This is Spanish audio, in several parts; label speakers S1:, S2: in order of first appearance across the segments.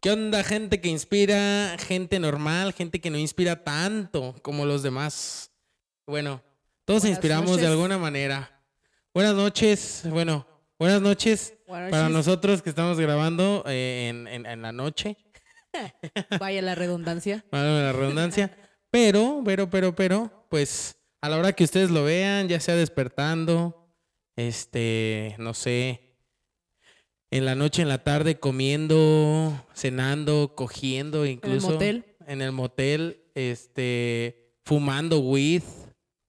S1: ¿Qué onda, gente que inspira, gente normal, gente que no inspira tanto como los demás? Bueno, todos
S2: Buenas
S1: inspiramos de alguna manera. Buenas noches, bueno, buenas noches
S2: Buenas
S1: para nosotros que estamos grabando eh, en, en- en la noche,
S2: Vaya la redundancia.
S1: válgame la redundancia. Pero, pero, pero, pero, pues a la hora que ustedes lo vean, ya sea despertando, este, no sé, en la noche, en la tarde, comiendo, cenando, cogiendo, incluso.
S2: motel.
S1: En el motel, este, fumando weed,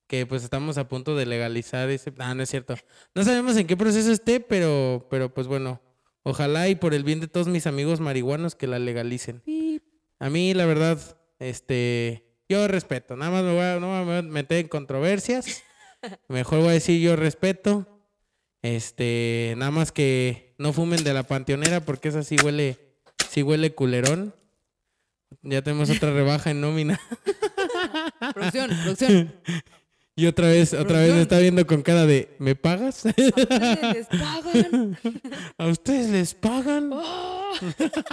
S1: que pues estamos a punto de legalizar ese. Ah, no es cierto. No sabemos en qué proceso esté, pero, pero pues bueno, ojalá y por el bien de todos mis amigos marihuanos que la legalicen. A mí, la verdad, este, yo respeto. Nada más me voy a, no me voy a meter en controversias. Mejor voy a decir yo respeto. Este, nada más que no fumen de la panteonera porque esa sí huele, sí huele culerón. Ya tenemos otra rebaja en nómina.
S2: Producción, producción.
S1: Y otra vez, otra vez me está viendo con cara de, ¿me pagas?
S2: Ustedes les pagan.
S1: ¿A ustedes les pagan?
S2: Oh.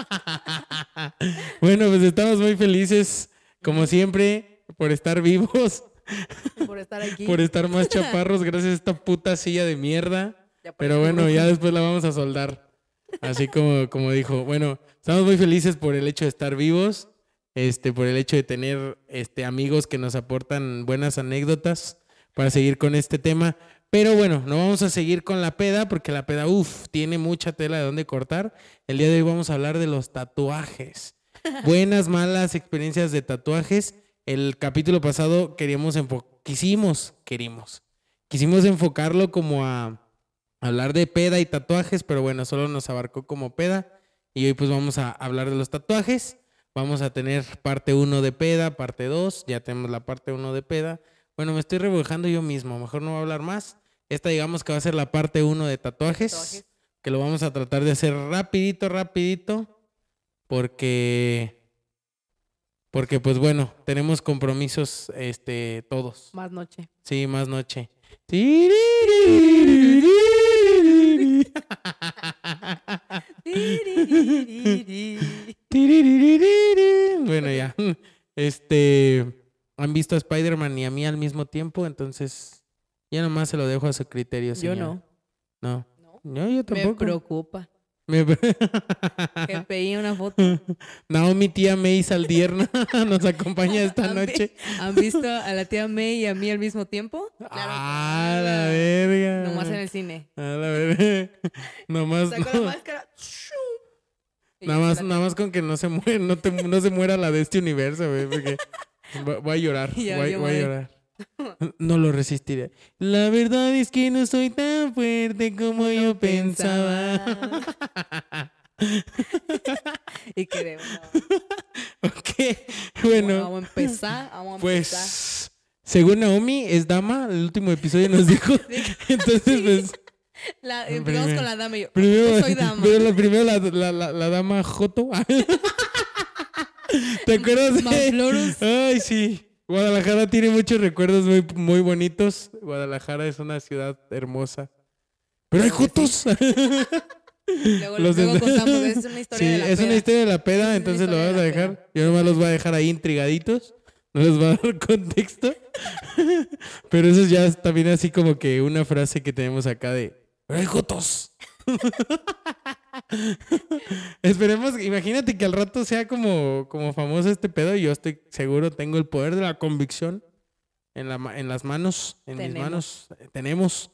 S1: Bueno, pues estamos muy felices, como siempre, por estar vivos,
S2: Por estar aquí.
S1: por estar más chaparros gracias a esta puta silla de mierda. Pero bueno, ya después la vamos a soldar. Así como, como dijo. Bueno, estamos muy felices por el hecho de estar vivos, este, por el hecho de tener este, amigos que nos aportan buenas anécdotas para seguir con este tema. Pero bueno, no vamos a seguir con la peda porque la peda, uff, tiene mucha tela de dónde cortar. El día de hoy vamos a hablar de los tatuajes. Buenas, malas experiencias de tatuajes. El capítulo pasado queríamos quisimos, querimos, quisimos enfocarlo como a hablar de peda y tatuajes, pero bueno, solo nos abarcó como peda. Y hoy pues vamos a hablar de los tatuajes. Vamos a tener parte 1 de peda, parte 2. Ya tenemos la parte 1 de peda. Bueno, me estoy rebujando yo mismo. Mejor no voy a hablar más. Esta digamos que va a ser la parte 1 de tatuajes,
S2: Tatuajes.
S1: Que lo vamos a tratar de hacer rapidito, rapidito. Porque... Porque pues bueno, tenemos compromisos este, todos.
S2: Más noche.
S1: Sí, más noche. Bueno, ya. Este, han visto a Spider-Man y a mí al mismo tiempo, entonces ya nomás se lo dejo a su criterio.
S2: Yo
S1: señora.
S2: no.
S1: No.
S2: No.
S1: No, yo
S2: Me
S1: tampoco.
S2: preocupa.
S1: Me
S2: Que pedí una foto.
S1: Naomi, tía May Saldierna, nos acompaña esta
S2: ¿Han
S1: noche.
S2: ¿Han visto a la tía May y a mí al mismo tiempo?
S1: ah, la verga.
S2: Nomás en el cine.
S1: A la verga. Nomás,
S2: Sacó la máscara.
S1: Nada más, nada más con que no se muera, no, te- no se muera la de este universo, güey, porque voy a llorar, voy, voy a llorar. No lo resistiré. La verdad es que no soy tan fuerte como yo pensaba.
S2: y queremos.
S1: ok, bueno,
S2: Vamos a empezar. Vamos a empezar.
S1: pues, según Naomi, es dama, el último episodio nos dijo. Entonces, pues,
S2: La,
S1: Primero-
S2: empezamos con la dama y yo.
S1: primero,
S2: yo soy dama.
S1: primero la, la, la, la dama Joto. ¿Te acuerdas de? Ay, sí. Guadalajara tiene muchos recuerdos muy, muy bonitos. Guadalajara es una ciudad hermosa. Pero hay jotos.
S2: Luego,
S1: Los
S2: luego
S1: de-
S2: contamos. Es una historia
S1: Sí,
S2: de la
S1: es una
S2: peda.
S1: historia de la peda,
S2: Es una
S1: entonces lo vamos a
S2: de
S1: dejar. Yo nomás los voy a dejar ahí intrigaditos. No les voy a dar contexto. Pero eso ya es también así como que una frase que tenemos acá de ¡Pero hay jotos! Esperemos, imagínate que al rato sea como, como famoso este pedo y yo estoy seguro, tengo el poder de la convicción en, la, en las manos, en mis manos, tenemos.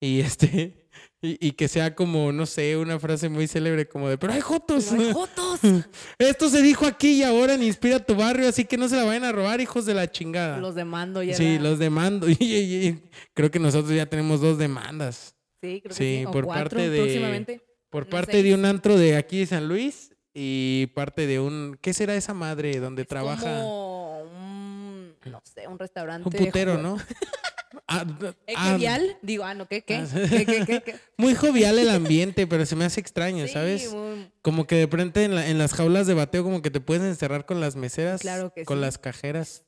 S1: Y este, y, y que sea como, no sé, una frase muy célebre como de, pero hay jotos.
S2: ¡No hay jotos!
S1: Esto se dijo aquí y ahora en Inspira tu barrio, así que no se la vayan a robar, hijos de la chingada.
S2: Los demando ya.
S1: sí,
S2: era-
S1: los demando. Y, y- y creo que nosotros ya tenemos dos demandas.
S2: Sí, creo que
S1: sí,
S2: sí. O
S1: por
S2: cuatro
S1: parte de-
S2: próximamente.
S1: Por parte de un antro de aquí de San Luis y parte de un... ¿Qué será esa madre donde
S2: Es
S1: trabaja?
S2: Como un, no sé, un restaurante.
S1: Un putero, ¿no? Ah, d-
S2: ¿Es
S1: ah,
S2: jovial? Digo, ah, no, ¿qué? ¿Qué?
S1: Ah,
S2: ¿Qué, qué, qué, qué?
S1: Muy jovial el ambiente, pero se me hace extraño,
S2: Sí,
S1: ¿sabes? Como que de pronto en, la- en las jaulas de bateo como que te puedes encerrar con las meseras,
S2: Claro que
S1: con
S2: sí.
S1: las cajeras.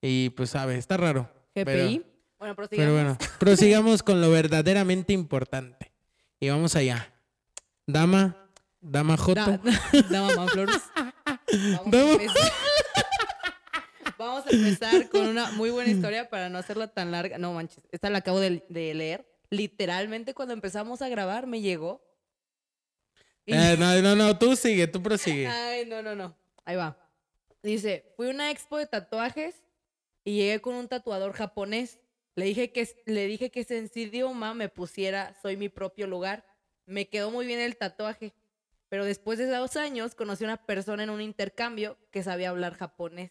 S1: Y pues, sabe, está raro.
S2: GPI.
S1: Pero-
S2: bueno, prosigamos.
S1: Pero bueno, prosigamos con lo verdaderamente importante. Y vamos allá. Dama, Dama Joto.
S2: Da- Dama Manflores. Vamos a
S1: Dama-
S2: Vamos a empezar con una muy buena historia para no hacerla tan larga. No manches, esta la acabo de, de leer. Literalmente cuando empezamos a grabar me llegó. Y-
S1: Eh, no, no, no, tú sigue, tú prosigue.
S2: Ay, no, no, no. Ahí va. Dice, fui a una expo de tatuajes y llegué con un tatuador japonés. Le dije que, le dije que en su idioma me pusiera soy mi propio lugar. Me quedó muy bien el tatuaje. Pero después de dos años conocí a una persona en un intercambio que sabía hablar japonés.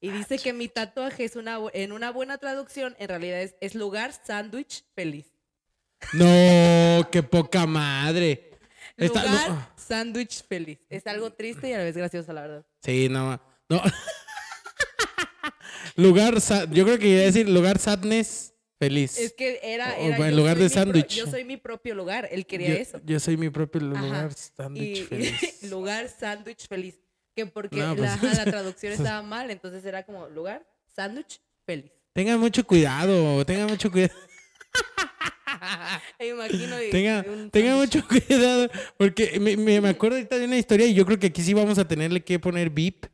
S2: Y dice que mi tatuaje es una, en una buena traducción, en realidad es, es lugar sándwich feliz.
S1: No, qué poca madre.
S2: Lugar
S1: no.
S2: sándwich feliz. Es algo triste y a la vez gracioso, la verdad.
S1: Sí, no. no. lugar, yo creo que iba a decir lugar sadness feliz.
S2: Es que era, era
S1: o en lugar de sándwich.
S2: Yo soy mi propio lugar. Él quería
S1: yo,
S2: eso.
S1: yo soy mi propio lugar sándwich feliz.
S2: lugar sándwich feliz. Que porque
S1: No, pues-
S2: la, la traducción estaba mal, entonces era como lugar sándwich feliz.
S1: Tengan mucho cuidado, tengan mucho cuidado.
S2: Me imagino.
S1: Tenga, tenga mucho cuidado, porque me, me- me acuerdo ahorita de una historia y yo creo que aquí sí vamos a tenerle que poner beep,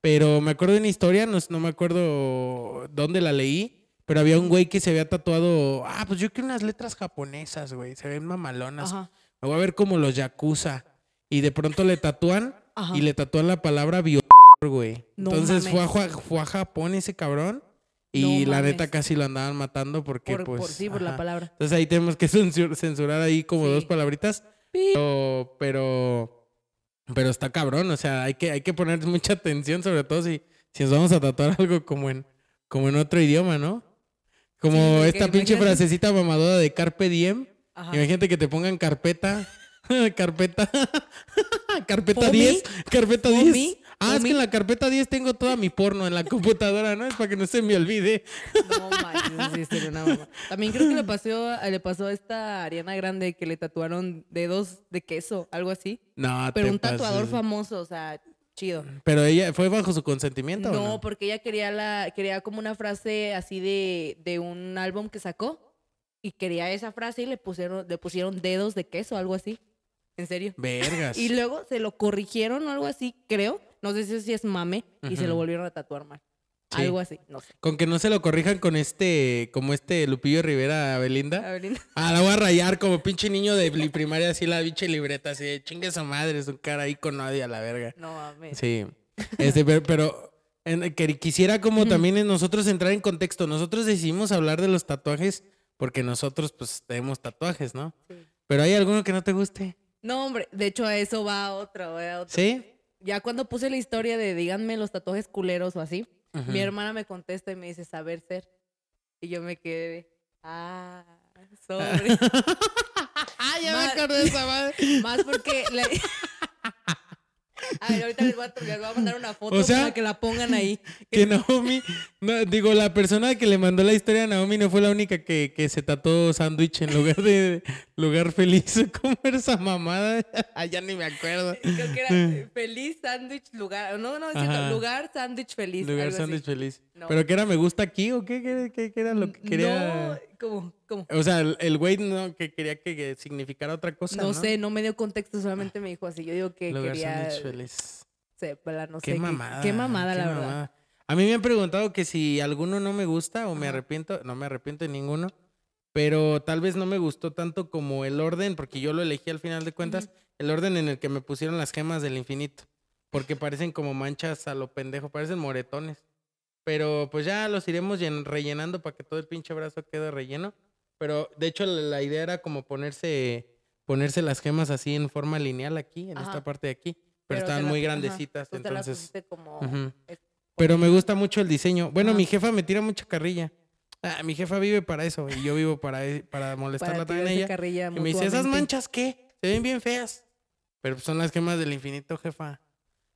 S1: pero me acuerdo de una historia, no, no me acuerdo dónde la leí, pero había un güey que se había tatuado, ah, pues yo quiero unas letras japonesas, güey, se ven mamalonas.
S2: Ajá.
S1: Me voy a ver como los yakuza. Y de pronto le tatúan
S2: Ajá.
S1: y le tatúan la palabra bio, güey.
S2: No
S1: Entonces fue a, fue a Japón ese cabrón y
S2: No
S1: la
S2: mames.
S1: neta casi lo andaban matando porque
S2: Por,
S1: pues...
S2: por sí, por la palabra.
S1: Entonces ahí tenemos que censur- censurar ahí como
S2: Sí.
S1: dos palabritas. Pero, pero, pero está cabrón. O sea, hay que, hay que poner mucha atención, sobre todo si, si nos vamos a tatuar algo como en, como en otro idioma, ¿no? Como
S2: Sí,
S1: esta pinche
S2: imagínate-
S1: frasecita mamadora de Carpe Diem.
S2: Ajá.
S1: Imagínate que te pongan carpeta. carpeta. carpeta
S2: ¿Fomi?
S1: 10. Carpeta
S2: ¿Fomi?
S1: 10. Ah, es que en la carpeta 10 tengo toda mi porno en la computadora, ¿no? Es para que no se me olvide.
S2: No manches, sí, sería una mamá. También creo que le pasó, a- le pasó a esta Ariana Grande que le tatuaron dedos de queso, algo así.
S1: No,
S2: Pero
S1: te
S2: un tatuador
S1: pases.
S2: famoso, o sea, chido.
S1: Pero ella fue bajo su consentimiento. o
S2: No,
S1: no?
S2: porque ella quería la, quería como una frase así de, de un álbum que sacó y quería esa frase y le pusieron, le pusieron dedos de queso, algo así. En serio.
S1: Vergas.
S2: Y luego se lo corrigieron o algo así, creo. No sé si es mame y se lo volvieron a tatuar mal.
S1: Sí.
S2: Algo así, no sé.
S1: Con que no se lo corrijan con este, como este Lupillo Rivera a Belinda.
S2: A ver,
S1: Ah, la voy a rayar como pinche niño de primaria, así la pinche libreta, así de chingue su madre, su cara ahí con nadie a la verga.
S2: no mames.
S1: Sí. Este, pero, pero en- que quisiera como también en nosotros entrar en contexto. Nosotros decidimos hablar de los tatuajes porque nosotros pues tenemos tatuajes, ¿no?
S2: Sí.
S1: Pero hay alguno que no te guste.
S2: No, hombre, de hecho a eso va otro, va otro.
S1: ¿Sí?
S2: Ya cuando puse la historia de díganme los tatuajes culeros o así, Mi hermana me contesta y me dice saber ser. Y yo me quedé, de, ah, sobre.
S1: Ah,
S2: ya me acordé
S1: de esa madre.
S2: Más porque. A ver, ahorita les voy, a, les voy a mandar una foto
S1: O sea-
S2: para que la pongan ahí.
S1: Que Naomi, no, digo, la persona que le mandó la historia a Naomi no fue la única que, que se tatuó sándwich en lugar de lugar feliz. ¿Cómo era esa mamada? Ya ni me acuerdo.
S2: Creo que era feliz sándwich lugar. No, no, es cierto, lugar sándwich feliz.
S1: Lugar sándwich feliz.
S2: No.
S1: ¿Pero qué era? ¿Me gusta aquí o qué? ¿Qué, qué- qué era lo que quería?
S2: No, ¿cómo?
S1: O sea, el, güey no, que quería que, que significara otra cosa, ¿no?
S2: No sé, no me dio contexto, solamente me dijo así. Yo digo que
S1: Lugar
S2: quería.
S1: feliz.
S2: sepa, no
S1: Qué
S2: sé.
S1: mamada.
S2: Qué mamada,
S1: qué
S2: la verdad.
S1: A mí me han preguntado que si alguno no me gusta o me arrepiento. No me arrepiento de ninguno. Pero tal vez no me gustó tanto como el orden, porque yo lo elegí al final de cuentas, el orden en el que me pusieron las gemas del infinito. Porque parecen como manchas a lo pendejo, parecen moretones. Pero pues ya los iremos llen- rellenando para que todo el pinche brazo quede relleno. Pero de hecho la, idea era como ponerse, ponerse las gemas así en forma lineal aquí, en
S2: Ajá.
S1: esta parte de aquí. Pero,
S2: te
S1: estaban muy grandecitas,
S2: te la
S1: entonces...
S2: como.
S1: Pero me gusta mucho el diseño. Bueno,
S2: Ajá.
S1: mi jefa me tira mucha carrilla. Ah, mi jefa vive para eso y yo vivo para, e- para molestarla
S2: para
S1: también ella.
S2: carrilla
S1: Y me dice, ¿esas manchas qué? Se ven bien feas. Pero son las gemas del infinito, jefa.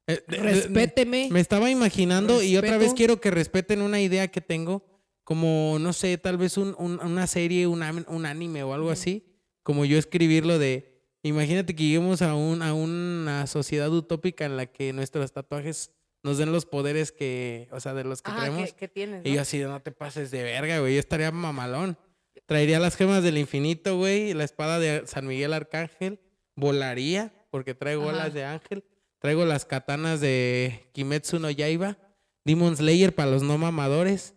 S1: Eh,
S2: Respéteme.
S1: me estaba imaginando y otra vez quiero que respeten una idea que tengo, como, no sé, tal vez un- un- una serie, un, anime o algo así, como yo escribirlo de, imagínate que lleguemos a, un, a una sociedad utópica en la que nuestros tatuajes nos den los poderes que, o sea, de los que
S2: Ajá,
S1: traemos.
S2: ¿qué, qué tienes?
S1: Y yo así, no te pases de verga, güey, yo estaría mamalón. Traería las gemas del infinito, güey, la espada de San Miguel Arcángel, volaría porque traigo
S2: Ajá.
S1: olas de ángel. Traigo las katanas de Kimetsu no Yaiba. Demon Slayer para los no mamadores.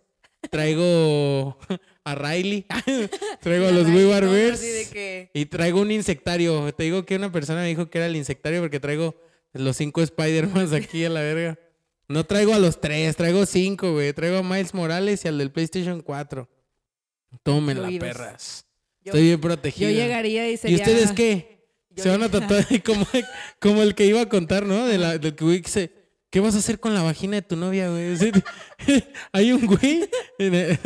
S1: Traigo a Riley. traigo a los Weaver Bears.
S2: que-
S1: Y traigo un insectario. Te digo que una persona me dijo que era el insectario porque traigo los cinco Spider-Man aquí a la verga. No traigo a los tres, traigo cinco, güey. Traigo a Miles Morales y al del PlayStation 4. Tómenla,
S2: Incluidos.
S1: perras.
S2: Yo-
S1: Estoy bien
S2: Yo
S1: protegido.
S2: llegaría y
S1: ¿Y
S2: sería...
S1: ustedes qué?
S2: yo
S1: Se van a tatuar como, como el que iba a contar, ¿no? De la, del que se- ¿Qué vas a hacer con la vagina de tu novia, güey? Hay un güey,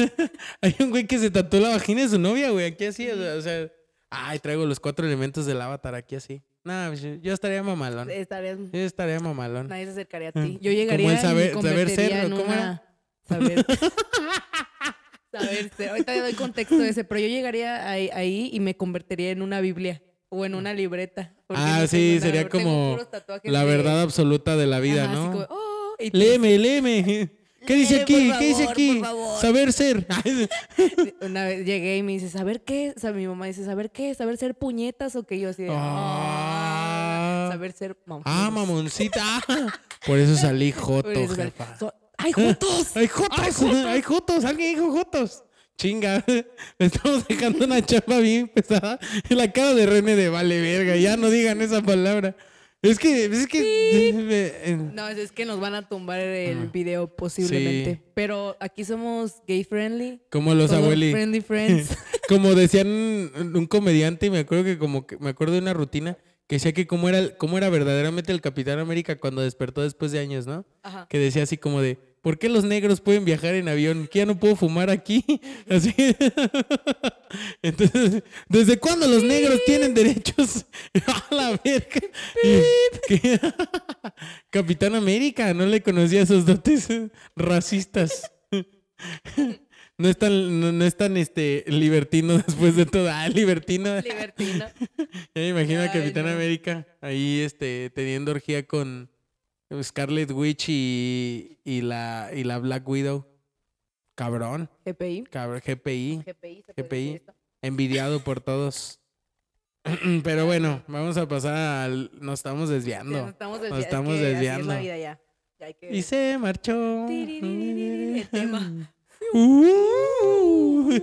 S1: hay un güey que se tatuó la vagina de su novia, güey, aquí así, o sea, o sea, ay, traigo los cuatro elementos del avatar aquí así. No, pues, yo- estaría mamalón.
S2: Estarías-
S1: Yo estaría mamalón.
S2: Nadie se acercaría a
S1: Mm.
S2: ti. Yo llegaría
S1: el saber-
S2: y me
S1: saber ser,
S2: convertiría en
S1: ¿o cómo
S2: una... Saber... saber ser. Ahorita le doy contexto de ese, pero yo llegaría ahí, ahí y me convertiría en una biblia o en una libreta.
S1: Ah,
S2: no
S1: sí, sería como La
S2: de-
S1: verdad absoluta de la vida,
S2: Ajá,
S1: ¿no?
S2: como, "Oh", y
S1: Léeme, léeme. ¿Qué dice
S2: Lee,
S1: aquí? ¿Qué dice aquí? Saber ser.
S2: Una vez llegué y me dice, ¿saber qué? O sea, mi mamá dice, ¿saber qué? ¿Saber ser puñetas o qué? Yo así de,
S1: Ah.
S2: "Ah, saber ser mamones".
S1: Ah, mamoncita. Ah, Por eso salí joto,
S2: eso sal-
S1: jefa.
S2: so- ¡Ay, jotos!
S1: ¡Hay jotos! ¡Hay jotos! ¡Alguien dijo jotos! Chinga, le estamos dejando una chapa bien pesada. En la cara de René de vale verga, ya no digan esa palabra. Es que, es que. eh,
S2: No, es que nos van a tumbar el video posiblemente.
S1: Sí.
S2: Pero aquí somos gay friendly.
S1: como los abuelos.
S2: Friendly friends.
S1: Como decían un un comediante, me acuerdo que como que- me acuerdo de una rutina que decía que cómo era, cómo era verdaderamente el Capitán América cuando despertó después de años, ¿no?
S2: Ajá.
S1: Que decía así como de, ¿por qué los negros pueden viajar en avión? ¿Que ya no puedo fumar aquí? Así. Entonces, ¿desde cuándo los negros tienen derechos? A la verga. Capitán América, no le conocía esos dotes racistas. No es tan, no, no es tan este libertino después de todo. Ah, libertino.
S2: Libertino.
S1: Ya me imagino a Capitán
S2: no.
S1: América ahí este, teniendo orgía con Scarlet Witch y, y, la, y la Black Widow. Cabrón,
S2: GPI.
S1: cabrón, GPI,
S2: GPI. ¿se puede
S1: GPI. envidiado por todos. Pero bueno, vamos a pasar al... Nos estamos desviando.
S2: nos estamos
S1: Nos
S2: desviando. es
S1: estamos
S2: que así es
S1: desviando.
S2: la vida ya. Ya hay que...
S1: Y se marchó.
S2: El tema.
S1: Uh.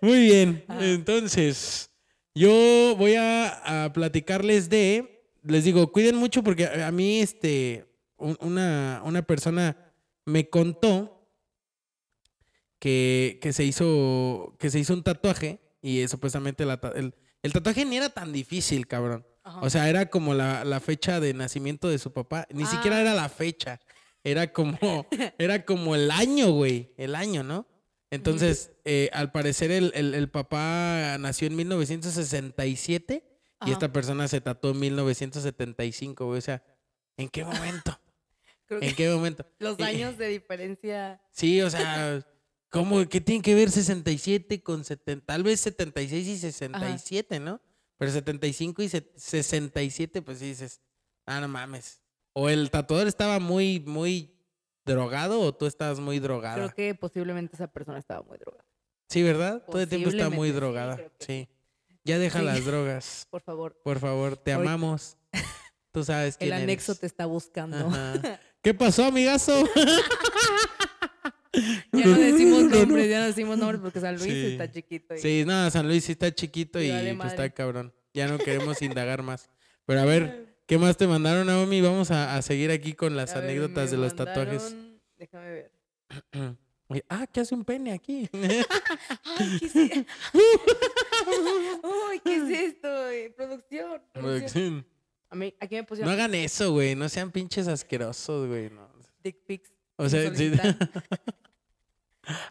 S1: Muy bien. Entonces, yo voy a, a platicarles de. Les digo, cuiden mucho porque a mí, este, un- una, una persona me contó que, que se hizo. que se hizo un tatuaje. Y supuestamente la el, el tatuaje ni era tan difícil, cabrón.
S2: Ajá.
S1: O sea, era como la, la fecha de nacimiento de su papá. Ni siquiera
S2: Ah.
S1: era la fecha. Era como, era como el año, güey. El año, ¿no? Entonces, eh, al parecer el, el- el papá nació en 1967 y
S2: Ajá.
S1: esta persona se tatuó en 1975, güey. O sea, ¿en qué momento?
S2: Creo que
S1: ¿En qué momento?
S2: los
S1: Y-
S2: años de diferencia...
S1: Sí, o sea, ¿cómo? ¿Qué tiene que ver 67 con 70? Tal vez 76 y 67, ¿no? Pero 75 y se- 67, pues sí dices, ah, no mames. O el tatuador estaba muy, muy drogado o tú estabas muy drogada.
S2: Creo que posiblemente esa persona estaba muy drogada.
S1: Sí, ¿verdad? Todo el tiempo está muy
S2: sí,
S1: drogada. Sí. Ya deja
S2: Sí.
S1: las drogas.
S2: Por favor,
S1: Por favor, te amamos. Tú sabes quién
S2: el anexo
S1: eres.
S2: te está buscando.
S1: Ajá. ¿Qué pasó, amigazo?
S2: Ya no decimos
S1: No, no.
S2: nombres, ya no decimos nombres porque San Luis
S1: Sí.
S2: está chiquito. y-
S1: Sí, no, San Luis sí está chiquito
S2: Y
S1: y
S2: vale
S1: pues está cabrón. Ya no queremos indagar más. Pero a ver, ¿qué más te mandaron, Naomi? Vamos a, a seguir aquí con las
S2: A
S1: anécdotas de los tatuajes.
S2: Déjame ver.
S1: Ah, ¿qué hace un pene aquí?
S2: Ay, ¿qué es, e- Ay, ¿qué es esto? eh? Producción. producción. A mí, aquí me
S1: no
S2: pusieron
S1: hagan eso, güey. No sean pinches asquerosos, güey. no.
S2: dick pics.
S1: O sea, sí.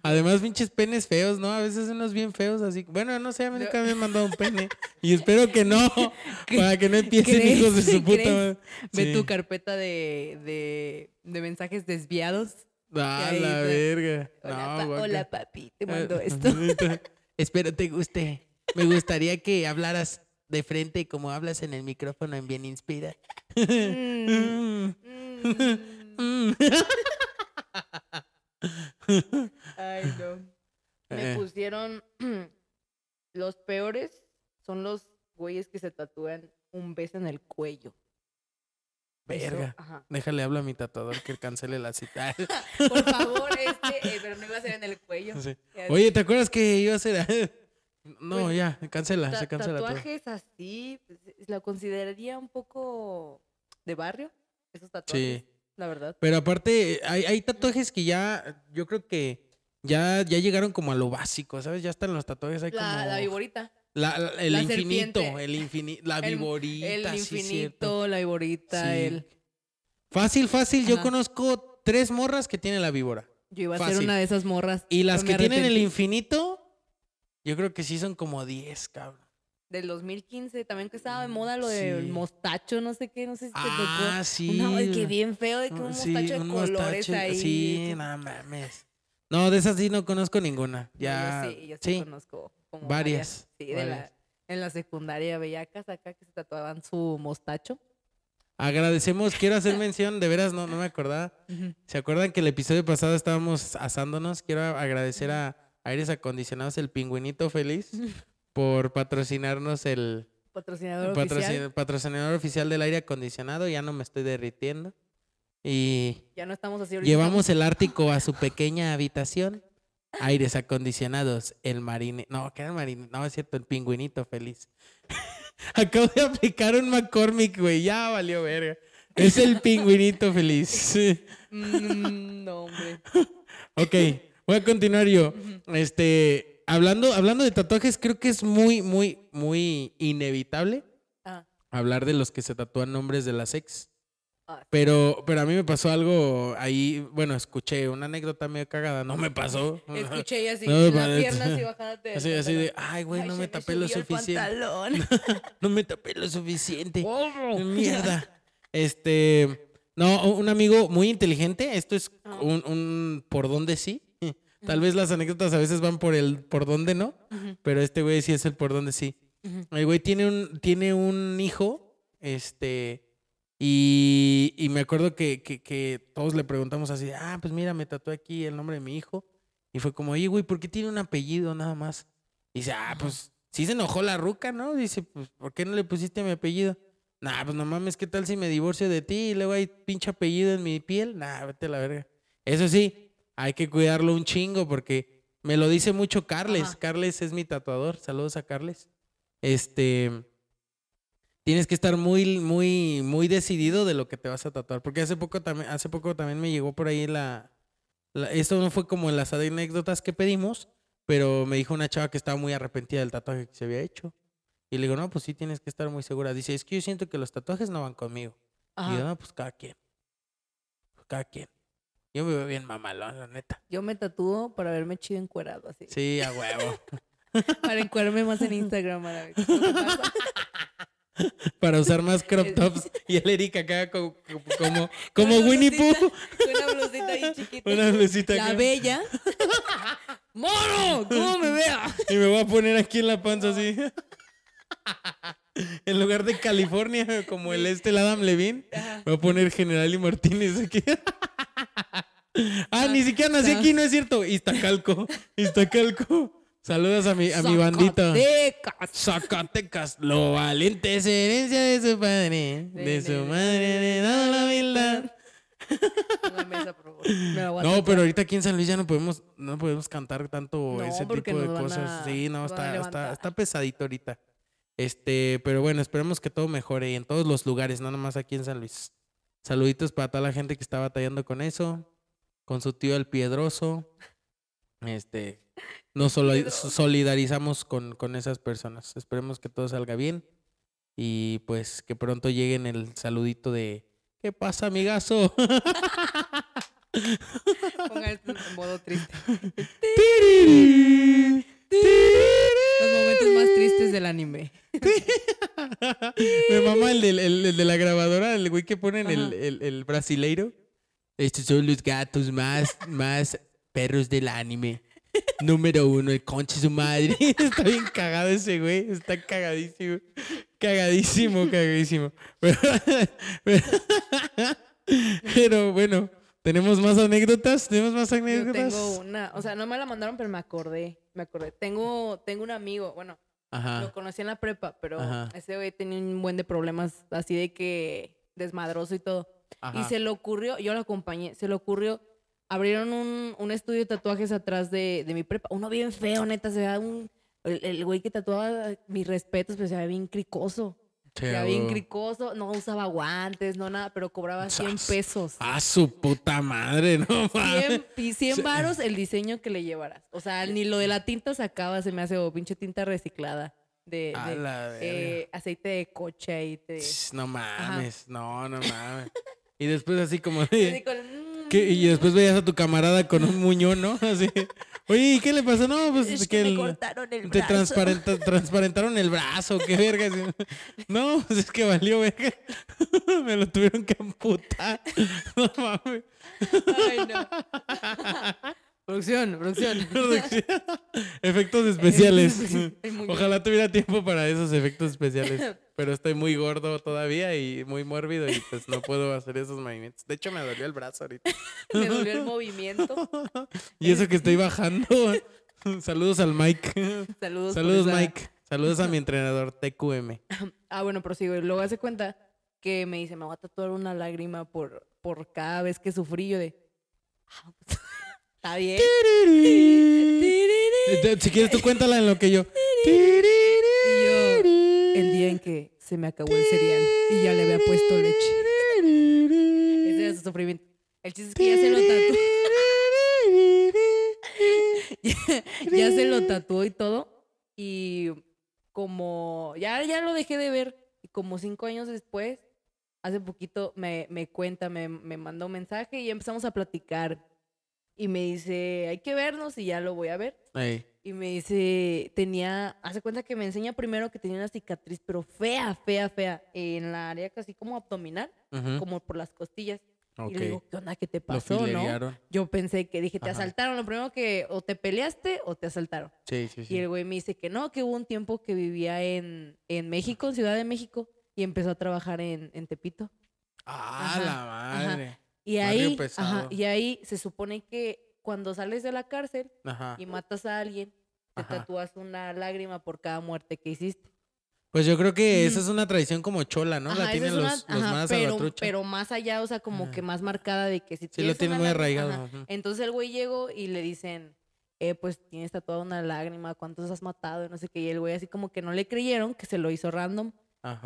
S1: Además, pinches penes feos, ¿no? A veces unos bien feos, así. Bueno, no sé, a mí
S2: No.
S1: nunca me han mandado un pene. Y espero que no,
S2: ¿Cre-
S1: para que no empiecen
S2: crees?
S1: hijos de su puta madre.
S2: Ve
S1: Sí.
S2: tu carpeta de, de, de mensajes desviados.
S1: Ah, la verga.
S2: Hola,
S1: No,
S2: pa-
S1: guaca.
S2: hola, papi, te mando
S1: Eh,
S2: esto.
S1: Espero te guste. Me gustaría que hablaras de frente como hablas en el micrófono en Bien Inspira.
S2: Mm,
S1: Mm.
S2: mm. Ay, no. Me
S1: Eh.
S2: pusieron los peores son los güeyes que se tatúan un beso en el cuello.
S1: Verga. Déjale hablar a mi tatuador que cancele la cita.
S2: Por favor, este, eh, pero no iba a ser en el cuello.
S1: Sí. Oye, ¿te acuerdas que iba a ser? No,
S2: Pues,
S1: ya, cancela, se cancela todo.
S2: tatuajes así, pues, la consideraría un poco de barrio, esos tatuajes,
S1: Sí.
S2: La verdad.
S1: Pero aparte, hay, hay tatuajes que ya, yo creo que ya, ya llegaron como a lo básico, ¿sabes? Ya están los tatuajes
S2: La,
S1: como...
S2: la viborita,
S1: la- la- el
S2: la
S1: infinito, el infinito, la
S2: El-
S1: viborita,
S2: el
S1: sí, cierto.
S2: infinito, la viborita,
S1: Sí.
S2: el...
S1: Fácil, fácil, yo conozco tres morras que tienen la víbora.
S2: Yo iba a ser una de esas morras.
S1: Y las que tienen el infinito, yo creo que sí son como 10, cabrón.
S2: Del 2015, también que estaba de moda lo del
S1: Sí.
S2: mostacho, no sé qué, no sé si te
S1: Ah,
S2: tocó.
S1: sí.
S2: Ay, que bien feo de que un
S1: Sí,
S2: mostacho de
S1: un
S2: colores
S1: mostacho,
S2: ahí.
S1: Sí, no mames. No, de esas sí no conozco ninguna.
S2: No,
S1: Ya,
S2: Yo sí, yo sí, conozco como
S1: varias,
S2: Sí, de la, en la secundaria bellacas acá que se tatuaban su mostacho.
S1: Agradecemos, quiero hacer mención, de veras no, no me acordaba. ¿Se acuerdan que el episodio pasado estábamos asándonos? Quiero agradecer a Aires Acondicionados, el pingüinito feliz, por patrocinarnos el
S2: Patrocinador
S1: patrocin-
S2: oficial.
S1: patrocinador oficial del aire acondicionado. Ya no me estoy derritiendo. Y
S2: Ya no estamos así
S1: llevamos el Ártico a su pequeña habitación. Aires acondicionados, el marine. No, que era el marine. No, es cierto, el pingüinito feliz. Acabo de aplicar un McCormick, güey. Ya valió verga. Es el pingüinito feliz.
S2: Mm, no, hombre.
S1: Ok, voy a continuar yo. Este, hablando, hablando de tatuajes, creo que es muy, muy, muy inevitable
S2: Ah,
S1: hablar de los que se tatúan nombres de las ex.
S2: ah,
S1: Pero, pero a mí me pasó algo ahí, bueno, escuché una anécdota medio cagada, no me pasó.
S2: Escuché y así,
S1: No,
S2: en la
S1: pa-
S2: pierna así bajándote.
S1: Así, así de, ay, güey, no me tapé lo suficiente. No me tapé lo suficiente.
S2: Oh.
S1: Mierda. Este, no, un amigo muy inteligente. Esto es
S2: Ah.
S1: un, un por dónde sí. Tal vez las anécdotas a veces van por el por dónde no, pero este güey sí es el por dónde sí. El güey tiene un, tiene un hijo, este, y, y me acuerdo que, que, que todos le preguntamos así, ah, pues mira, me tatué aquí el nombre de mi hijo. Y fue como, oye, güey, ¿por qué tiene un apellido nada más? Y dice, ah, pues sí se enojó la ruca, ¿no? Dice, pues, ¿por qué no le pusiste mi apellido? Nah, pues no mames, ¿qué tal si me divorcio de ti y luego hay pinche apellido en mi piel? Nah, vete a la verga. Eso sí, hay que cuidarlo un chingo porque me lo dice mucho Carles.
S2: Ajá.
S1: Carles es mi tatuador. Saludos a Carles. Este, tienes que estar muy, muy, muy decidido de lo que te vas a tatuar. Porque hace poco también, hace poco también me llegó por ahí la, la- esto no fue como en las anécdotas que pedimos, pero me dijo una chava que estaba muy arrepentida del tatuaje que se había hecho. Y le digo, no, pues sí tienes que estar muy segura. Dice, es que yo siento que los tatuajes no van conmigo. Y yo, no, pues cada quien. Pues cada quien. Yo me veo bien mamalón, la neta.
S2: Yo me tatúo para verme chido encuerado, así.
S1: Sí, a huevo.
S2: Para encuerarme más en Instagram, a la vez. ¿Qué pasa?
S1: Para usar más crop tops. Y el Eric acá co- co- como, como,
S2: Una
S1: Winnie Pooh.
S2: Una blusita bien chiquita.
S1: Una blusita
S2: La
S1: acá.
S2: bella. ¡Mono! ¿Cómo me vea?
S1: Y me voy a poner aquí en la panza así. En lugar de California, como el este, el Adam Levine, voy a poner General y Martínez aquí. Ah, ni siquiera nací aquí, no es cierto. Iztacalco, Iztacalco. Saludos a mi, a mi bandita.
S2: Zacatecas.
S1: Zacatecas, lo valiente es herencia de su padre, de su madre la humildad.
S2: Favor. Me la a
S1: No, pero ahorita aquí en San Luis ya no podemos, no podemos cantar tanto
S2: No,
S1: ese tipo de cosas.
S2: a-
S1: sí, no, está, está, está pesadito ahorita. Este, pero bueno, esperemos que todo mejore y en todos los lugares, no nomás aquí en San Luis. Saluditos para toda la gente que está batallando con eso, con su tío el Piedroso. Este, nos solidarizamos con, con esas personas. Esperemos que todo salga bien y pues que pronto lleguen el saludito de ¿Qué pasa, amigazo?
S2: Ponga esto en modo triste. tristes del anime.
S1: Me mama el, del- el- el de la grabadora, el güey que ponen el, el, el brasileiro. Estos son los gatos más, más perros del anime. Número uno, el conche su madre. Está bien cagado ese güey. Está cagadísimo. Cagadísimo, cagadísimo. Pero, pero- pero bueno, tenemos más anécdotas. Tenemos más
S2: Yo
S1: anécdotas.
S2: tengo una, o sea, no me la mandaron, pero me acordé, me acordé. Tengo, tengo un amigo, bueno,
S1: Ajá.
S2: Lo conocí en la prepa, pero
S1: Ajá.
S2: ese güey tenía un buen de problemas así de que desmadroso y todo.
S1: Ajá.
S2: Y se le ocurrió, yo lo acompañé, se le ocurrió, abrieron un, un estudio de tatuajes atrás de, de mi prepa. Uno bien feo, neta, se veía un... El, el güey que tatuaba, mis respetos, pero se veía bien cricoso.
S1: Sí,
S2: Se veía
S1: a
S2: bien cricoso, no usaba guantes, no nada, pero cobraba 100
S1: Sas.
S2: pesos.
S1: Ah, su puta madre, no mames.
S2: 100, y 100
S1: Sí.
S2: varos el diseño que le llevaras. O sea, ni lo de la tinta sacaba, se me hace o pinche tinta reciclada. De,
S1: A
S2: de,
S1: la
S2: eh, aceite de coche y te...
S1: Ch, No mames, no, no mames. Y después así como de... Y después veías a tu camarada con un muñón, ¿no? Así. Oye, ¿y qué le pasó? No, pues
S2: Es que
S1: que
S2: me
S1: el-
S2: cortaron el
S1: te
S2: brazo.
S1: transparenta- transparentaron el brazo, qué verga. No, pues es que valió verga. Me lo tuvieron que amputar. No mames.
S2: Ay, no. producción, producción.
S1: efectos especiales. Ojalá tuviera tiempo para esos efectos especiales. Pero estoy muy gordo todavía y muy mórbido y pues no puedo hacer esos movimientos. De hecho, me dolió el brazo ahorita.
S2: Me dolió el movimiento.
S1: Y eso que estoy bajando. Saludos al Mike.
S2: Saludos.
S1: Saludos,
S2: esa-
S1: Mike. Saludos a mi entrenador TQM.
S2: Ah, bueno, prosigo. Luego hace cuenta que me dice, me voy a tatuar una lágrima por, por cada vez que sufrí. Yo de, "Ah, pues, está bien.
S1: Eh, Si quieres, tú cuéntala en lo que
S2: yo, el día en que se me acabó el cereal y ya le había puesto leche. Ese era su sufrimiento. El chiste es que ya se lo tatuó. ya se lo tatuó y todo. Y como ya, ya lo dejé de ver. Y como cinco años después, hace poquito me, me cuenta, me, me mandó un mensaje y empezamos a platicar. Y me dice, hay que vernos y ya lo voy a ver. Y me dice, tenía, hace cuenta que me enseña primero que tenía una cicatriz, pero fea, fea, fea, en la área casi como abdominal,
S1: ujú,
S2: como por las costillas.
S1: ok.
S2: Y le digo, ¿qué onda? ¿Qué te pasó, no? Yo pensé que dije, te
S1: Ajá.
S2: asaltaron. Lo primero que, o te peleaste o te asaltaron.
S1: Sí, sí,
S2: Y
S1: sí.
S2: el güey me dice que no, que hubo un tiempo que vivía en, en México, en Ciudad de México, y empezó a trabajar en, en Tepito.
S1: Ah,
S2: Ajá,
S1: la
S2: ajá.
S1: madre.
S2: Y
S1: Barrio
S2: ahí, ajá, y ahí se supone que cuando sales de la cárcel
S1: Ajá.
S2: y matas a alguien, te
S1: Ajá.
S2: tatúas una lágrima por cada muerte que hiciste.
S1: Pues yo creo que esa
S2: Mm.
S1: es una tradición como chola, ¿no?
S2: Ajá,
S1: la
S2: esa
S1: tienen
S2: una-
S1: los, los
S2: ajá,
S1: más
S2: pero,
S1: salvatrucha.
S2: pero más allá, o sea, como
S1: Ajá.
S2: que más marcada de que si
S1: Sí, lo tienen muy arraigado.
S2: Entonces el güey llegó y le dicen, eh, pues tienes tatuada una lágrima, ¿cuántos has matado? Y no sé qué. Y el güey así como que no le creyeron, que se lo hizo random.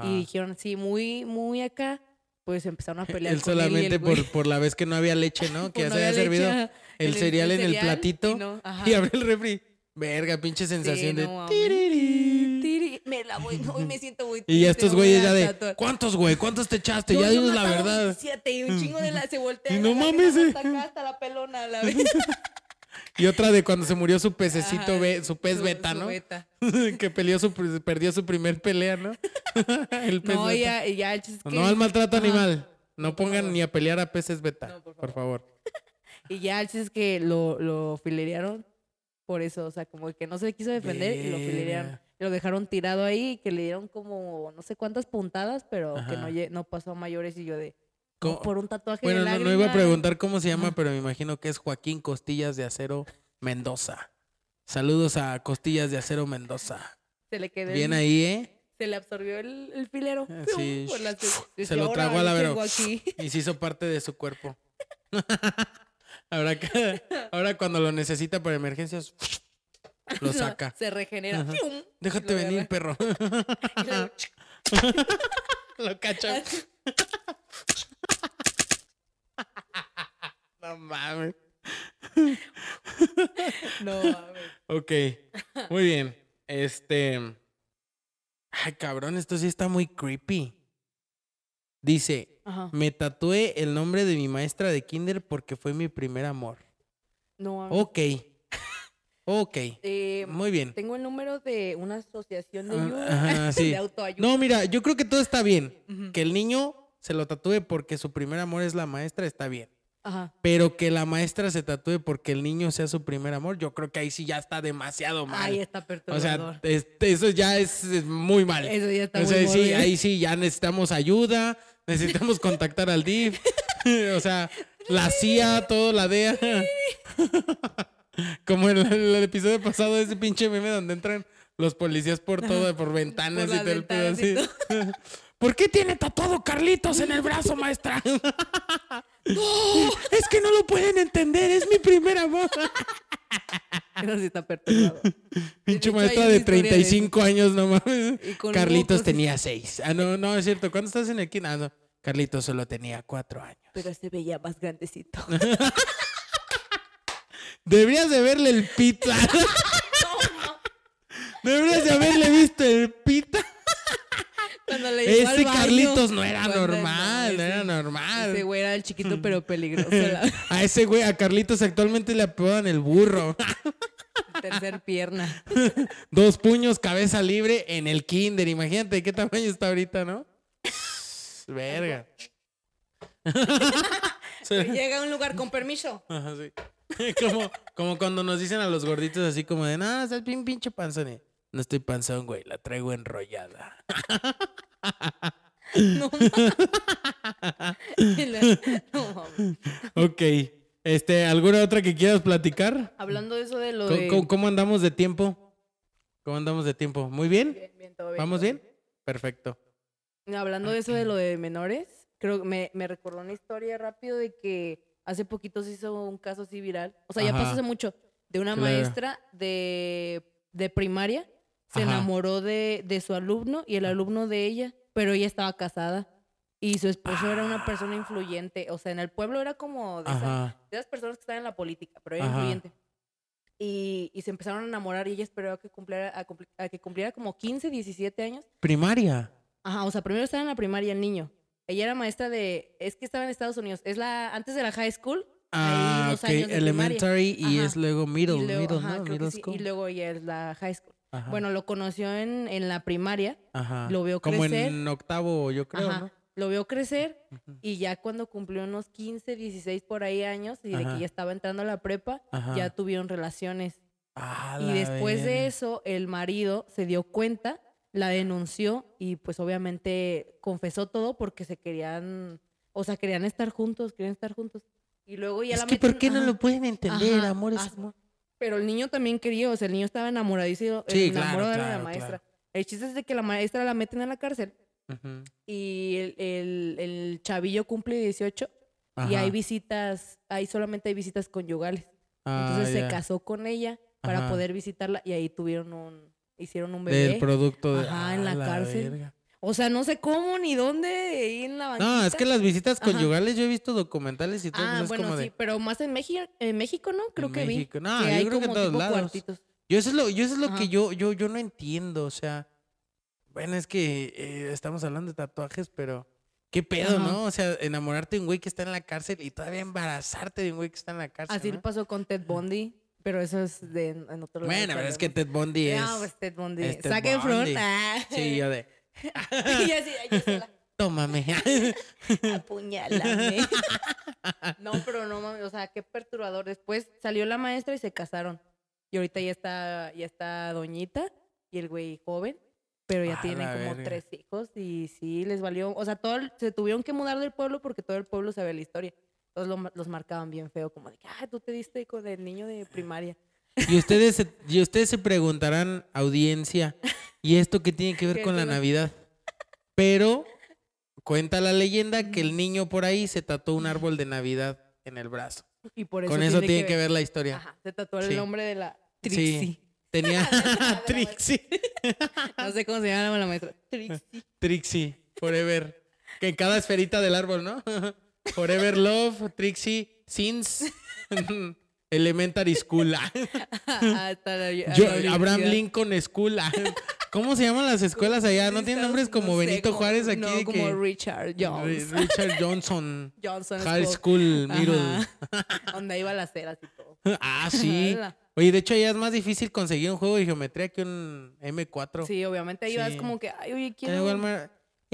S2: Y dijeron, sí, muy, muy acá. Pues empezaron a pelear
S1: Él
S2: con él y
S1: solamente
S2: el
S1: por, por la vez que no había leche, ¿no? Que ya
S2: no
S1: se había servido
S2: ajá,
S1: el cereal en el platito
S2: y no,
S1: y abre el refri. Verga, pinche sensación
S2: Sí,
S1: de...
S2: no
S1: tiriri.
S2: Tiri, me la voy, hoy me siento muy
S1: Y ya estos güeyes ya de...
S2: tatuar.
S1: ¿Cuántos, güey? ¿Cuántos te echaste?
S2: No,
S1: ya
S2: yo
S1: dinos la verdad.
S2: 27 y un chingo de la se voltea.
S1: Y no mames, eh.
S2: hasta acá, hasta la pelona la vez.
S1: Y otra de cuando se murió su pececito,
S2: Ajá,
S1: be- su pez
S2: su-
S1: beta,
S2: su
S1: ¿no?
S2: beta.
S1: que peleó su, perdió su primer pelea, ¿no? el pez
S2: No,
S1: beta.
S2: ya, ya, es que-
S1: No al maltrato
S2: Ajá.
S1: animal. No pongan ni a pelear a peces beta.
S2: No, por
S1: por favor.
S2: Y ya el es que lo, lo filerearon por eso, o sea, como que no se quiso defender y lo filerearon. Lo dejaron tirado ahí, que le dieron como no sé cuántas puntadas, pero que no, no pasó a mayores y yo de... Por un tatuaje
S1: Bueno,
S2: de
S1: no,
S2: lágrima.
S1: no iba a preguntar cómo se llama, pero me imagino que es Joaquín Costillas de Acero Mendoza. Saludos a Costillas de Acero Mendoza.
S2: Se le quedó
S1: Bien
S2: el-
S1: ahí, ¿eh?
S2: Se le absorbió el, el filero.
S1: Ah, sí.
S2: Por las-
S1: Se lo
S2: "Ahora,
S1: tragó a la
S2: ¿qué
S1: Vero. Y se hizo parte de su cuerpo. ahora, que- ahora cuando lo necesita por emergencias, lo
S2: No,
S1: saca.
S2: se regenera.
S1: Déjate venir, perro. Lo cacha. No mames.
S2: No, mames.
S1: Ok, muy bien. Este. Ay, cabrón, esto sí está muy creepy. Dice:
S2: Ajá.
S1: Me tatué el nombre de mi maestra de kinder porque fue mi primer amor.
S2: No, mames.
S1: Ok. Ok.
S2: Eh,
S1: Muy bien.
S2: Tengo el número de una asociación de
S1: Ah,
S2: ayuda,
S1: ajá, sí.
S2: de autoayuda.
S1: No, mira, yo creo que todo está bien. Que el niño se lo tatúe porque su primer amor es la maestra, está bien.
S2: Ajá.
S1: Pero que la maestra se tatúe porque el niño sea su primer amor, yo creo que ahí sí ya está demasiado mal.
S2: Ahí está
S1: o
S2: perturbador.
S1: sea, este, eso ya es, es muy mal.
S2: Eso ya está
S1: o
S2: muy
S1: sea, sí,
S2: mórbido.
S1: ahí sí ya necesitamos ayuda, necesitamos contactar al DIF. o sea, la CIA, todo la DEA. Como en el, el episodio pasado de ese pinche meme donde entran los policías por todo, por ventanas
S2: Por
S1: y todo el pedo así. ¿Por qué tiene tatuado Carlitos en el brazo, maestra? No, es que no lo pueden entender, es mi primer amor.
S2: Eso sí está perturbado.
S1: Pinche maestra de
S2: historia de
S1: 35 años, no mames. Carlitos tenía 6. Ah, no, no, es cierto. ¿Cuándo estás en el quinto? Ah, no. Carlitos solo tenía 4 años.
S2: Pero se veía más grandecito.
S1: Deberías de verle el pita. Deberías de haberle visto el pita.
S2: Cuando le
S1: Ese Carlitos no era normal, normal.
S2: Ese güey era el chiquito pero peligroso. la-
S1: A ese güey, a Carlitos actualmente le apodan el burro.
S2: tercer pierna.
S1: Dos puños, cabeza libre en el kinder. Imagínate qué tamaño está ahorita, ¿no? Verga.
S2: Llega a un lugar con permiso.
S1: Ajá, sí. Como, como cuando nos dicen a los gorditos así como de, no, estás bien pinche panzón. Y, No estoy panzón, güey, la traigo enrollada.
S2: No, no, mames.
S1: Ok. Este, ¿alguna otra que quieras platicar?
S2: Hablando de eso de lo
S1: ¿Cómo,
S2: de...
S1: cómo- andamos de tiempo? ¿Cómo andamos de tiempo? ¿Muy bien?
S2: Bien, bien, todo bien,
S1: ¿Vamos
S2: todo
S1: bien? Perfecto.
S2: Hablando de eso de lo de menores, creo que me, me recordó una historia rápido de que hace poquito se hizo un caso así viral. O sea, ya pasó hace mucho. De una
S1: Claro.
S2: maestra de, de primaria. Se
S1: Ajá.
S2: enamoró de, de su alumno y el alumno de ella, pero ella estaba casada. Y su esposo era una persona influyente. O sea, en el pueblo era como de, esas-
S1: Ajá.
S2: de esas personas que están en la política, pero era
S1: Ajá.
S2: influyente. Y, y se empezaron a enamorar y ella esperó a que cumpliera, a, cumpli- a que cumpliera como 15, 17 años
S1: Primaria.
S2: Ajá, o sea, primero estaba en la primaria el niño. Ella era maestra de, es que estaba en Estados Unidos, es la, antes de la high school.
S1: Ah,
S2: ahí
S1: ok. Elementary y es luego middle,
S2: y luego,
S1: middle, Middle
S2: sí,
S1: school.
S2: Y luego ya es la high school.
S1: Ajá.
S2: Bueno, lo conoció en, en la primaria,
S1: Ajá.
S2: lo veo
S1: Como
S2: crecer.
S1: en octavo, yo creo,
S2: ajá,
S1: ¿no?
S2: lo vio crecer y ya cuando cumplió unos 15, 16 por ahí años y de que ya estaba entrando a la prepa, ya tuvieron relaciones.
S1: Ah,
S2: Y después de eso, el marido se dio cuenta, la denunció y pues obviamente confesó todo porque se querían, o sea, querían estar juntos, querían estar juntos. Y luego ya
S1: Es
S2: la
S1: que
S2: meten-
S1: ¿por qué no lo pueden entender? Amor es amor.
S2: Pero el niño también quería, o sea, el niño estaba enamoradísimo,
S1: Sí,
S2: enamorado
S1: claro,
S2: de la maestra.
S1: claro.
S2: El chiste es de que la maestra la meten en la cárcel y el, el- el chavillo cumple 18 y hay visitas, ahí solamente hay visitas conyugales.
S1: Ah,
S2: Entonces se casó con ella para
S1: Ajá.
S2: poder visitarla y ahí tuvieron un, hicieron un bebé.
S1: Del producto de.
S2: Ajá, en
S1: Ah,
S2: la cárcel.
S1: verga.
S2: O sea, no sé cómo ni dónde, ahí en la banquita.
S1: No, es que las visitas
S2: Ajá.
S1: conyugales yo he visto documentales y todo.
S2: Ah,
S1: pues es
S2: bueno,
S1: como
S2: sí,
S1: de.
S2: pero más en México, en México, ¿no? Creo
S1: En
S2: que
S1: México.
S2: vi.
S1: No,
S2: que
S1: yo
S2: hay
S1: creo que en todos lados.
S2: cuartitos.
S1: Yo eso es lo, yo eso es lo
S2: Ajá.
S1: que yo, yo, yo no entiendo. O sea, bueno, es que eh, estamos hablando de tatuajes, pero qué pedo,
S2: Ajá.
S1: ¿no? O sea, enamorarte de un güey que está en la cárcel y todavía embarazarte de un güey que está en la cárcel.
S2: Así
S1: ¿no?
S2: pasó con Ted Bundy, pero eso es de en otro lugar.
S1: Bueno, pero es que Ted Bundy es.
S2: No, pues Ted Bundy.
S1: es Ted.
S2: Ah.
S1: Sí, yo de.
S2: y así, sola,
S1: Tómame.
S2: apuñálame. no, pero no mames, o sea, qué perturbador. Después salió la maestra y se casaron. Y ahorita ya está, ya está doñita y el güey joven, pero ya
S1: A
S2: tienen como
S1: verga.
S2: tres hijos y sí les valió, o sea, todo el- se tuvieron que mudar del pueblo porque todo el pueblo sabía la historia. Todos lo los marcaban bien feo, como de que, ah, tú te diste con el niño de primaria.
S1: Y ustedes, se- y ustedes se preguntarán, audiencia, ¿y esto qué tiene que ver
S2: ¿Qué
S1: con la? Navidad? Pero cuenta la leyenda que el niño por ahí se tatuó un árbol de Navidad en el brazo.
S2: Y por eso
S1: Con eso tiene que ver la historia.
S2: Ajá, se tatuó
S1: Sí.
S2: el nombre de la
S1: Sí.
S2: Trixie.
S1: Tenía Trixie.
S2: No sé cómo se llama la maestra. Trixie.
S1: Trixie, Forever. Que en cada esferita del árbol, ¿no? Forever Love, Trixie, Since, Elementary School.
S2: Hasta la, a
S1: Yo- Abraham. Lincoln School. ¿Cómo se llaman las escuelas allá? ¿No tienen nombres como
S2: no sé,
S1: Benito
S2: como-
S1: Juárez aquí?
S2: No,
S1: de
S2: como
S1: que-
S2: Richard Jones.
S1: Ri- Richard Johnson.
S2: Johnson
S1: High
S2: School.
S1: Middle.
S2: Donde iba las ceras y todo.
S1: Ah, sí. Oye, de hecho ya es más difícil conseguir un juego de geometría que un M4.
S2: Sí, obviamente ahí vas
S1: Sí.
S2: como que, ay, oye, quiero...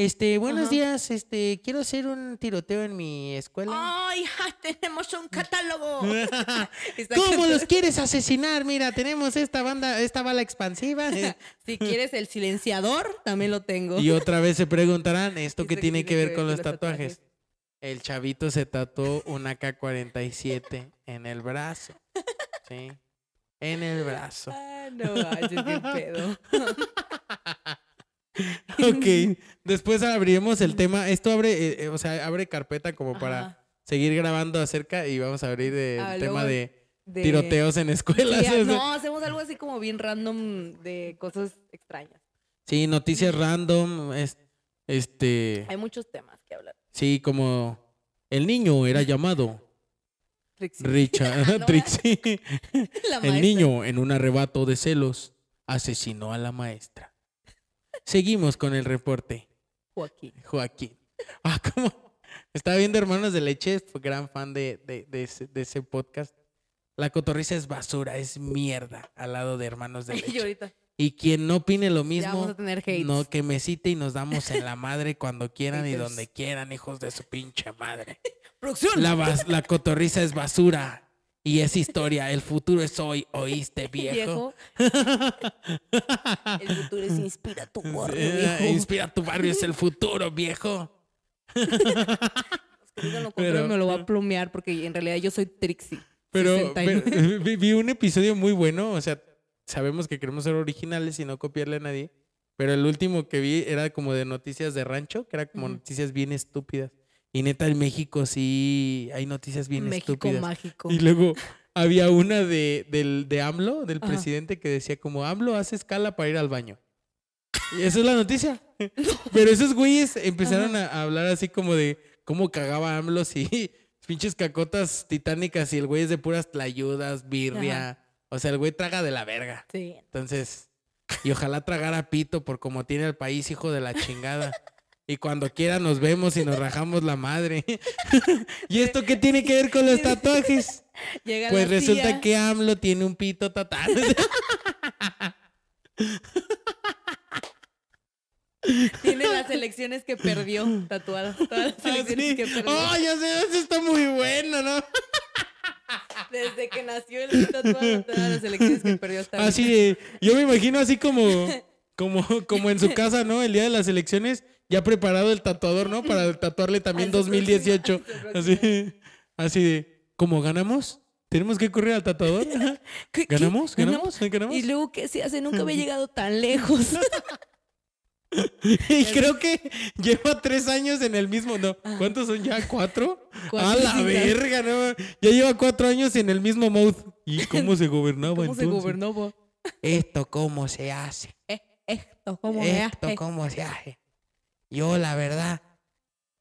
S1: Este, buenos
S2: Ajá.
S1: días, este, quiero hacer un tiroteo en mi escuela.
S2: ¡Ay, ja, tenemos un catálogo!
S1: ¿Cómo los quieres asesinar? Mira, tenemos esta banda, esta bala expansiva.
S2: Si quieres el silenciador, también lo tengo.
S1: y otra vez se preguntarán, ¿esto qué tiene que ver con los tatuajes? El chavito se tatuó un AK-47 en el brazo. Sí. en el brazo.
S2: Ah, no manches, qué pedo.
S1: Ok, después abriremos el tema. Esto abre, eh, eh, o sea, abre carpeta como para seguir grabando acerca y vamos a abrir el
S2: Ah,
S1: tema de,
S2: De-
S1: tiroteos en escuelas.
S2: Sí,
S1: sea.
S2: no, hacemos algo así como bien random de cosas extrañas.
S1: Sí, noticias random, es- este,
S2: Hay muchos temas que hablar.
S1: sí, como el niño era llamado
S2: Trixie.
S1: Richard
S2: No,
S1: Trixie. El niño, en un arrebato de celos, asesinó a la maestra. Seguimos con el reporte.
S2: Joaquín.
S1: Joaquín. Ah, ¿cómo? Estaba viendo Hermanos de Leche, fue gran fan de, de- de ese, de ese podcast. La cotorriza es basura, es mierda al lado de Hermanos de
S2: Y
S1: Leche.
S2: ahorita
S1: Y quien no opine lo mismo,
S2: vamos a tener
S1: no, que me cite y nos damos en la madre cuando quieran y donde quieran, hijos de su pinche madre.
S2: ¡Producción!
S1: La, la cotorriza es basura y es historia. El futuro es hoy, ¿oíste, viejo?
S2: viejo. El futuro es inspira tu barrio,
S1: Eh,
S2: viejo.
S1: Inspira tu barrio, es el futuro, viejo.
S2: Que digan lo
S1: Pero-
S2: me lo va a plumear porque en realidad yo soy Trixie.
S1: Pero,
S2: 69.
S1: pero, vi, un episodio muy bueno, o sea, sabemos que queremos ser originales y no copiarle a nadie, pero el último que vi era como de noticias de rancho, que era como noticias bien estúpidas. Y neta, en México sí hay noticias bien
S2: México
S1: estúpidas.
S2: mágico.
S1: Y luego había una de, del, de AMLO, del
S2: Ajá.
S1: presidente, que decía como AMLO hace escala para ir al baño. Y esa es la noticia. Pero esos güeyes empezaron a, a hablar así como de cómo cagaba AMLO, sí. Pinches cacotas titánicas y el güey es de puras tlayudas, birria. O sea, el güey traga de la verga.
S2: Sí.
S1: Entonces, y ojalá tragara pito por como tiene el país, hijo de la chingada. Y cuando quiera nos vemos y nos rajamos la madre. ¿Y esto qué tiene que ver con los tatuajes?
S2: Llega
S1: Pues resulta
S2: tía,
S1: que AMLO tiene un pito tatuado.
S2: tiene las elecciones que perdió tatuadas. Todas las elecciones
S1: Así.
S2: que perdió.
S1: Oh, ya sé, eso está muy bueno, ¿no?
S2: Desde que nació el tatuado, todas las elecciones que perdió hasta
S1: Así yo me imagino así como, como, como en su casa, ¿no? El día de las elecciones, ya preparado el tatuador, ¿no? Para tatuarle también
S2: A su
S1: 2018.
S2: próxima- a su
S1: Así, así de, ¿cómo ganamos? ¿Tenemos que correr al tatuador?
S2: ¿Qué- qué?
S1: ¿Ganamos? ¿Ganamos? ¿Ganamos?
S2: Y luego, ¿qué se hace? Nunca había llegado tan lejos.
S1: Y creo que lleva tres años en el mismo, ¿no? ¿Cuántos son ya? ¿Cuatro? ¡A la verga! ¿no? Ya lleva cuatro años en el mismo mode. ¿Y cómo se gobernaba
S2: ¿Cómo se
S1: entonces?
S2: gobernó? bo?
S1: Esto cómo se hace.
S2: Eh, esto, ¿cómo se
S1: Esto
S2: hace?
S1: cómo se hace. Yo, la verdad,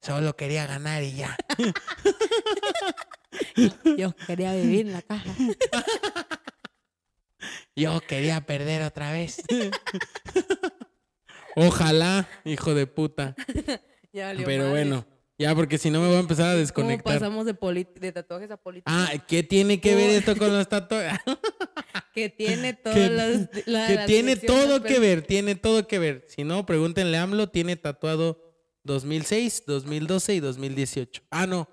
S1: solo quería ganar y ya.
S2: Yo quería vivir en la caja.
S1: Yo quería perder otra vez. Ojalá, hijo de puta.
S2: Ya
S1: Pero bueno, ya porque si no me voy a empezar a
S2: ¿Cómo
S1: desconectar.
S2: pasamos de, poli- de tatuajes a política?
S1: Ah, ¿qué tiene que ver esto con los tatuajes?
S2: que tiene todas
S1: que,
S2: las... la-
S1: que tiene todo que ver, tiene todo que ver. Si no, pregúntenle a AMLO, tiene tatuado 2006, 2012 y 2018. Ah, no,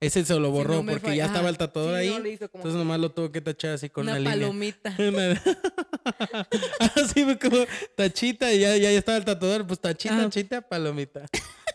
S1: ese se lo
S2: Si
S1: borró
S2: no
S1: porque
S2: falla-
S1: ya estaba el tatuador
S2: Sí,
S1: ahí.
S2: no,
S1: entonces
S2: que
S1: nomás lo tuvo que tachar así con
S2: Una
S1: una, línea.
S2: palomita.
S1: Una- Así como tachita y ya, ya estaba el tatuador, pues tachita,
S2: Ajá.
S1: tachita, palomita.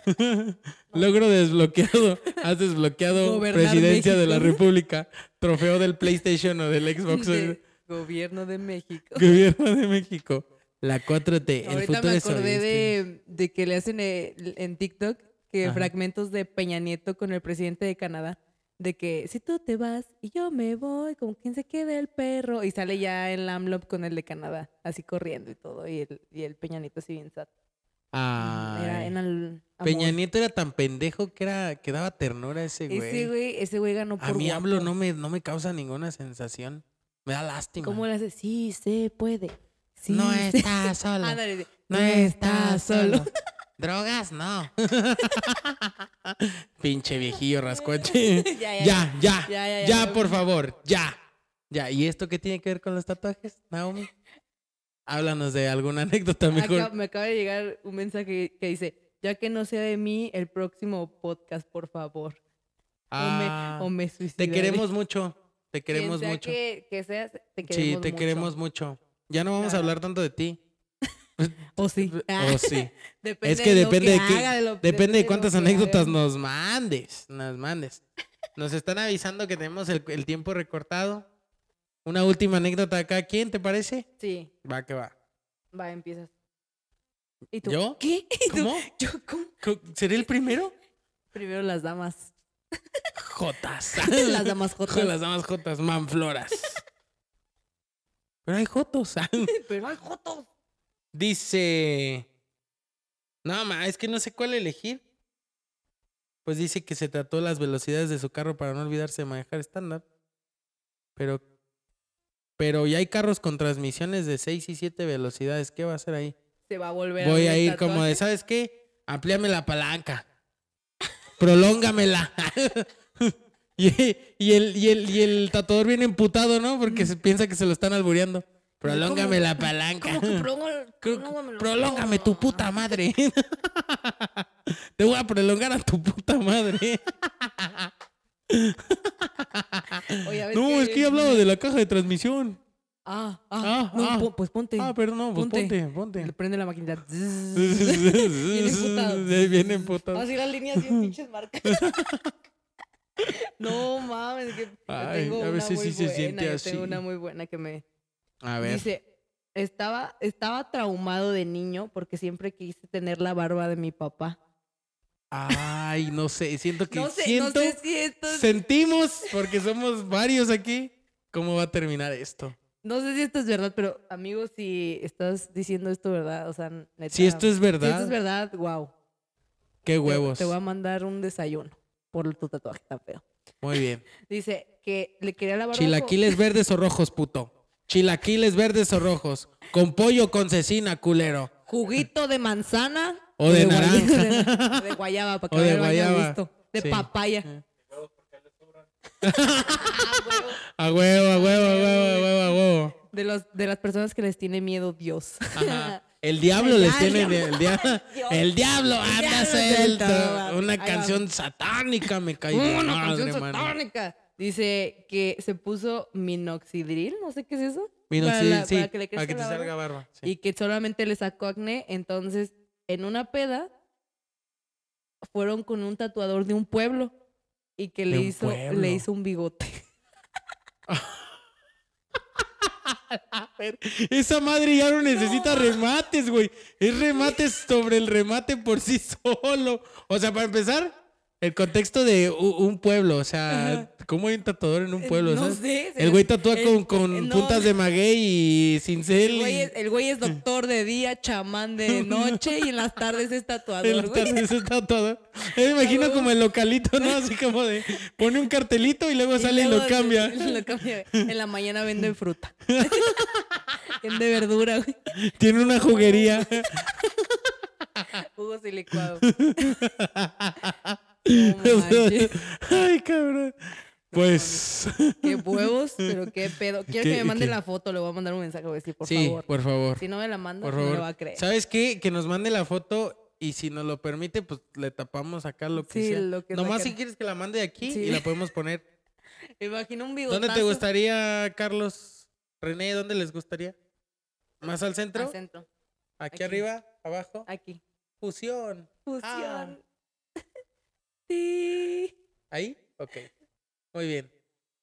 S1: Logro desbloqueado. Has desbloqueado
S2: Gobernar
S1: presidencia de la. República. Trofeo del PlayStation o del Xbox.
S2: de Gobierno de México.
S1: Gobierno de México. La 4T. el
S2: Ahorita
S1: futuro
S2: me acordé de, de que le hacen en TikTok que
S1: Ajá.
S2: fragmentos de Peña Nieto con el presidente de Canadá. De que si tú te vas y yo me voy, como quien se quede el perro. Y sale ya el AMLOP con el de Canadá, así corriendo y todo. Y el, y el Peña Nieto así bien sad. Era,
S1: Ay.
S2: era
S1: Peña. Nieto era tan pendejo que era que daba ternura a ese güey.
S2: Ese güey, ese güey ganó por
S1: a mí
S2: guapo.
S1: AMLO no me, no me causa ninguna sensación. Me da lástima.
S2: ¿Cómo le hace? Sí, se puede. Sí,
S1: no
S2: se-
S1: está solo.
S2: Ándale,
S1: No está solo. Drogas, no. Pinche viejillo rascuache.
S2: Ya,
S1: ya,
S2: ya,
S1: ya, ya,
S2: Ya, ya, ya.
S1: por favor, ya. Ya, ¿y esto qué tiene que ver con los tatuajes, Naomi? Háblanos de alguna anécdota mejor.
S2: Acá- me acaba de llegar un mensaje que dice, ya que no sea de mí, el próximo podcast, por favor.
S1: Ah,
S2: o me, o me
S1: te queremos mucho. Te queremos
S2: sea
S1: mucho.
S2: Que, que seas, te queremos
S1: Sí, te
S2: mucho.
S1: queremos mucho. Ya no vamos a hablar tanto de ti.
S2: O sí.
S1: O sí.
S2: Depende
S1: Es que
S2: de
S1: depende de,
S2: que lo-
S1: depende de cuántas anécdotas nos mandes, nos mandes. Nos están avisando que tenemos el, el tiempo recortado. Una última anécdota acá. ¿Quién te parece?
S2: Sí,
S1: Va, que va.
S2: va, empiezas. ¿Y tú?
S1: ¿Yo?
S2: ¿Qué? ¿Y tú?
S1: ¿Cómo?
S2: Yo, ¿cómo?
S1: ¿Seré el primero?
S2: Primero las damas.
S1: Jotas.
S2: las damas jotas.
S1: Las damas jotas, manfloras. Pero hay jotos.
S2: Pero hay jotos.
S1: Dice. No, ma, es que no sé cuál elegir. Pues dice que se trató las velocidades de su carro para no olvidarse de manejar estándar. Pero. Pero ya hay carros con transmisiones de 6 y 7 velocidades. ¿Qué va a hacer ahí?
S2: Se va a volver
S1: Voy a ir como de. ¿sabes qué? Amplíame la palanca. Prolóngamela. y, y el, y, el, y el tatuador viene emputado, ¿no? Porque se piensa que se lo están albureando. Prolóngame
S2: ¿Cómo?
S1: la palanca.
S2: ¿Cómo que prolóngamelo?
S1: Prolóngame tu puta madre. Te voy a prolongar a tu puta madre.
S2: Oye,
S1: No, es que yo hablaba de la caja de transmisión.
S2: Ah,
S1: Ah,
S2: ah, no,
S1: ah.
S2: po- pues ponte.
S1: Ah, perdón, no, pues ponte, ponte.
S2: Le prende la maquinita.
S1: Viene
S2: emputado.
S1: Viene emputado.
S2: Así las líneas bien pinches marcas. no mames, que
S1: Ay,
S2: tengo
S1: a
S2: una
S1: veces
S2: muy
S1: sí se
S2: buena,
S1: siente
S2: yo
S1: así.
S2: tengo una muy buena que me
S1: A ver.
S2: dice, estaba, estaba traumado de niño porque siempre quise tener la barba de mi papá.
S1: Ay, no sé, siento que
S2: No sé,
S1: siento,
S2: no sé si esto es-
S1: sentimos, porque somos varios aquí, cómo va a terminar esto.
S2: no sé si esto es verdad, pero amigos, si estás diciendo esto verdad, o sea, neta,
S1: Si esto es
S2: si
S1: verdad,
S2: esto es verdad, wow.
S1: qué huevos.
S2: Te voy a mandar un desayuno por tu tatuaje tan feo.
S1: Muy bien.
S2: Dice que le quería la barba.
S1: Chilaquiles verdes o rojos, puto. Chilaquiles verdes o rojos. Con pollo con cecina, culero.
S2: Juguito de manzana.
S1: O de
S2: guay-
S1: naranja.
S2: De, de guayaba, para que
S1: O de guayaba,
S2: gusto. De
S1: sí.
S2: papaya.
S1: A huevo, a huevo, a huevo, a huevo, a huevo.
S2: De, los, de las personas que les tiene miedo Dios.
S1: Ajá. El diablo les tiene el diablo. El diablo anda suelto. Una canción satánica me cae de
S2: Una
S1: madre,
S2: canción satánica. Dice que se puso minoxidril, no sé qué es eso. Para
S1: sí,
S2: la-
S1: sí,
S2: para que le
S1: para que
S2: crezca
S1: te
S2: la
S1: salga
S2: barba.
S1: barba. sí.
S2: Y que solamente le sacó acné. Entonces, en una peda, fueron con un tatuador de un pueblo. Y que le hizo,
S1: pueblo.
S2: le hizo un bigote.
S1: Esa madre ya no necesita remates, güey. Es remates sobre el remate por sí solo. O sea, para empezar, el contexto de un pueblo. O sea, ¿cómo hay un tatuador en un pueblo?
S2: Eh, no
S1: sabes?
S2: sé, se
S1: El güey tatúa
S2: el-
S1: con, con
S2: no.
S1: puntas de maguey y cincel.
S2: El güey, es, el güey es doctor de día, chamán de noche y en las tardes es
S1: en
S2: tatuador,
S1: las
S2: güey.
S1: tardes es tatuador. Me imagino como el localito, ¿no? Así como de pone un cartelito y luego
S2: Y
S1: sale y lo cambia.
S2: lo cambia. En la mañana vende fruta. Vende verdura, güey.
S1: Tiene una juguería.
S2: Jugos y licuados. No.
S1: Ay, cabrón. Pues.
S2: Qué huevos, pero qué pedo. Quiero que
S1: ¿Qué-
S2: me manden la foto, le voy a mandar un mensaje, voy a decir, por
S1: sí,
S2: favor.
S1: por favor.
S2: Si no me la manda,
S1: Por
S2: no me va a creer.
S1: ¿Sabes qué? Que nos mande la foto y si nos lo permite, pues le tapamos acá lo que
S2: Sí,
S1: sea.
S2: lo que
S1: Nomás si quieres que la mande de aquí
S2: Sí.
S1: y la podemos poner.
S2: Imagino un bigotazo.
S1: ¿Dónde te gustaría, Carlos? René, ¿dónde les gustaría? ¿Más al centro?
S2: Al centro.
S1: ¿Aquí,
S2: Aquí.
S1: arriba? ¿Abajo?
S2: Aquí.
S1: Fusión.
S2: Fusión.
S1: Ah.
S2: Sí.
S1: ¿Ahí? Ok. Muy bien.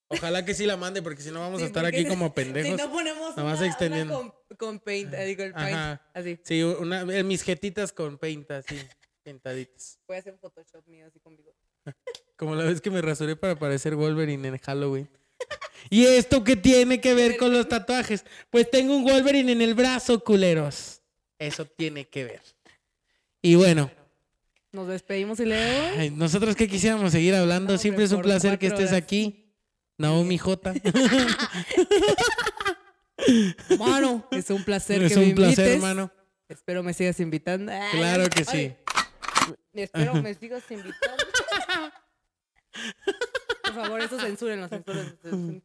S1: Ojalá que sí la mande porque si no vamos
S2: Sí,
S1: a estar aquí como pendejos.
S2: Si no ponemos
S1: Nomás
S2: una,
S1: extendiendo.
S2: una con, con paint, digo el paint,
S1: Ajá.
S2: así.
S1: Sí, una, mis jetitas con paint así, pintaditas.
S2: Voy a hacer un Photoshop mío así con bigote.
S1: Como la vez que me rasuré para parecer Wolverine en Halloween. ¿Y esto qué tiene que ver con los tatuajes? Pues tengo un Wolverine en el brazo, culeros. Eso tiene que ver. Y bueno,
S2: Nos despedimos y leo.
S1: ay, nosotros que quisiéramos seguir hablando,
S2: No,
S1: siempre es un placer que estés
S2: horas.
S1: aquí. Naomi J.
S2: Mano, es un placer
S1: es
S2: que me
S1: un placer,
S2: invites.
S1: hermano.
S2: Espero me sigas invitando.
S1: Claro que sí.
S2: ay. Espero me sigas invitando. Por favor, eso censúrenlo, censúrenlo. censúrenlo.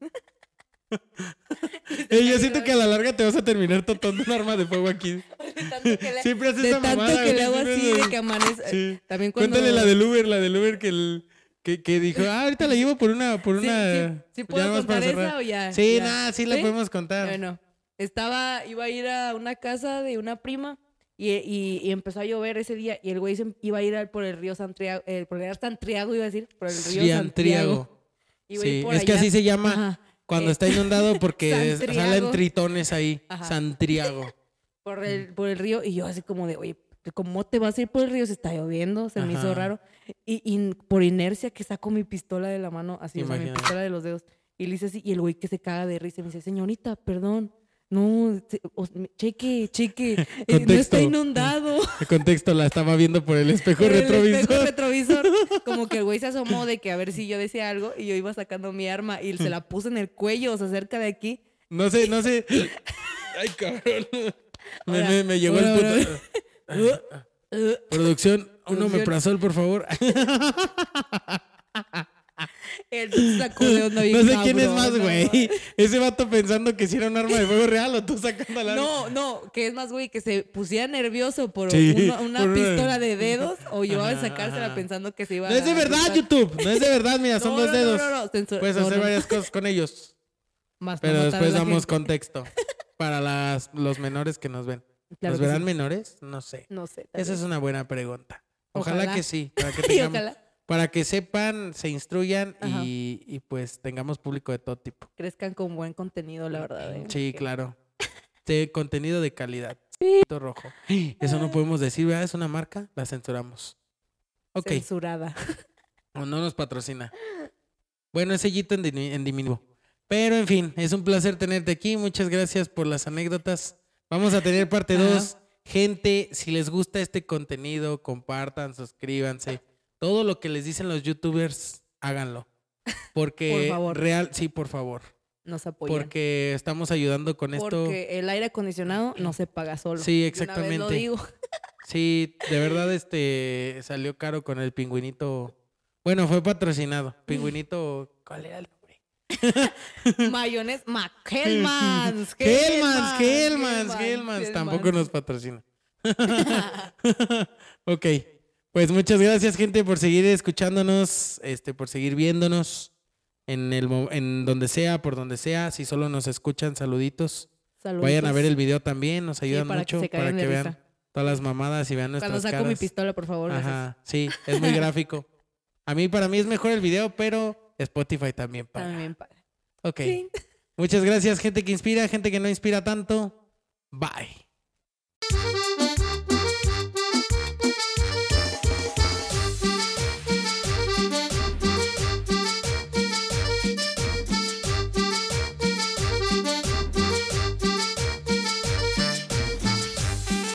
S1: Eh, yo siento que a la larga te vas a terminar totando un arma de fuego aquí.
S2: Tanto que
S1: Siempre haces
S2: de tanto
S1: mamada,
S2: que le hago así, de que amanece.
S1: Sí.
S2: También cuando...
S1: Cuéntale la del Uber, la del Uber que, el, que, que dijo, ah, ahorita la llevo por una, por
S2: Sí,
S1: una.
S2: sí, sí puedo contar esa o ya.
S1: Sí,
S2: ya?
S1: nada, sí la podemos contar.
S2: Bueno, estaba, iba a ir a una casa de una prima y, y- y empezó a llover ese día y el güey se iba a ir por el río Santiago, eh, por el río Santiago iba a decir, por el río Santiago. A ir
S1: Sí, es que así se llama
S2: Ajá.
S1: Cuando
S2: Eh,
S1: está inundado porque es- salen tritones ahí.
S2: Ajá.
S1: Santriago.
S2: por el, por el río y yo así como de, oye, ¿cómo te vas a ir por el río? Se está lloviendo, se me hizo raro. Y, y por inercia que saco mi pistola de la mano, así, o sea, mi pistola de los dedos. Y le hice así, y el güey que se caga de risa me dice, señorita, perdón, no, cheque, cheque, eh, no está inundado.
S1: El contexto la estaba viendo por el espejo
S2: Por el
S1: retrovisor.
S2: espejo retrovisor. Como que el güey se asomó de que a ver si yo decía algo y yo iba sacando mi arma y se la puse en el cuello, o sea, cerca de aquí.
S1: No sé, no sé. Ay, cabrón. Me, me- me llegó el puto.
S2: Uh,
S1: Producción, un omeprazol, por favor.
S2: Él sacó de onda bien
S1: No sé quién es más, güey. Ese vato pensando que si era un arma de fuego real o tú sacando la
S2: No, no, que es más, güey, que se pusiera nervioso por
S1: Sí,
S2: una, una
S1: por una-
S2: pistola de dedos o yo al sacársela pensando que se iba
S1: No es de
S2: a
S1: verdad. YouTube. No es de verdad, mira, son
S2: No,
S1: dos
S2: no, no,
S1: dedos.
S2: No, no, censura-
S1: Puedes
S2: no,
S1: hacer
S2: no.
S1: varias cosas con ellos.
S2: Más para
S1: Pero
S2: a
S1: después damos
S2: gente.
S1: contexto. Para las, los menores que nos ven.
S2: Claro
S1: ¿Nos verán
S2: sí.
S1: menores? No sé.
S2: No sé.
S1: Esa es una buena pregunta. Ojalá,
S2: Ojalá.
S1: que sí. Para que,
S2: Y
S1: tengamos-
S2: ojalá
S1: para que sepan, se instruyan y, y pues tengamos público de todo tipo.
S2: crezcan con buen contenido, la verdad. eh.
S1: Sí, claro. De contenido de calidad. Todo rojo. Eso no podemos decir, ¿verdad? Es una marca, la censuramos. Ok.
S2: Censurada.
S1: O no nos patrocina. Bueno, es sellito en, en diminutivo. Pero en fin, es un placer tenerte aquí. Muchas gracias por las anécdotas. Vamos a tener parte
S2: Ajá.
S1: 2. Gente, si les gusta este contenido, compartan, suscríbanse. Todo lo que les dicen los youtubers, háganlo. Porque
S2: Por favor.
S1: real, sí, por favor.
S2: Nos apoyan.
S1: Porque estamos ayudando con esto.
S2: Porque el aire acondicionado no se paga solo.
S1: Sí,
S2: una vez lo
S1: exactamente.
S2: digo.
S1: Sí, de verdad, este salió caro con el pingüinito. Bueno, fue patrocinado. Pingüinito, ¿cuál era el nombre?
S2: Mayones, Ma- Hellmans.
S1: Hellmans, Hellmans, Hellmans. Tampoco nos patrocina. ok. Pues muchas gracias, gente, por seguir escuchándonos, este, por seguir viéndonos en el en donde sea, por donde sea. Si solo nos escuchan, saluditos. Vayan a ver el video también, nos ayudan
S2: para
S1: mucho para que vean todas las mamadas y vean nuestras
S2: Cuando saco mi pistola, por favor.
S1: Ajá, sí, es muy gráfico. A mí, para mí es mejor el video, pero Spotify también paga.
S2: También paga.
S1: Ok.
S2: Sí.
S1: Muchas gracias, gente que inspira, gente que no inspira tanto. Bye.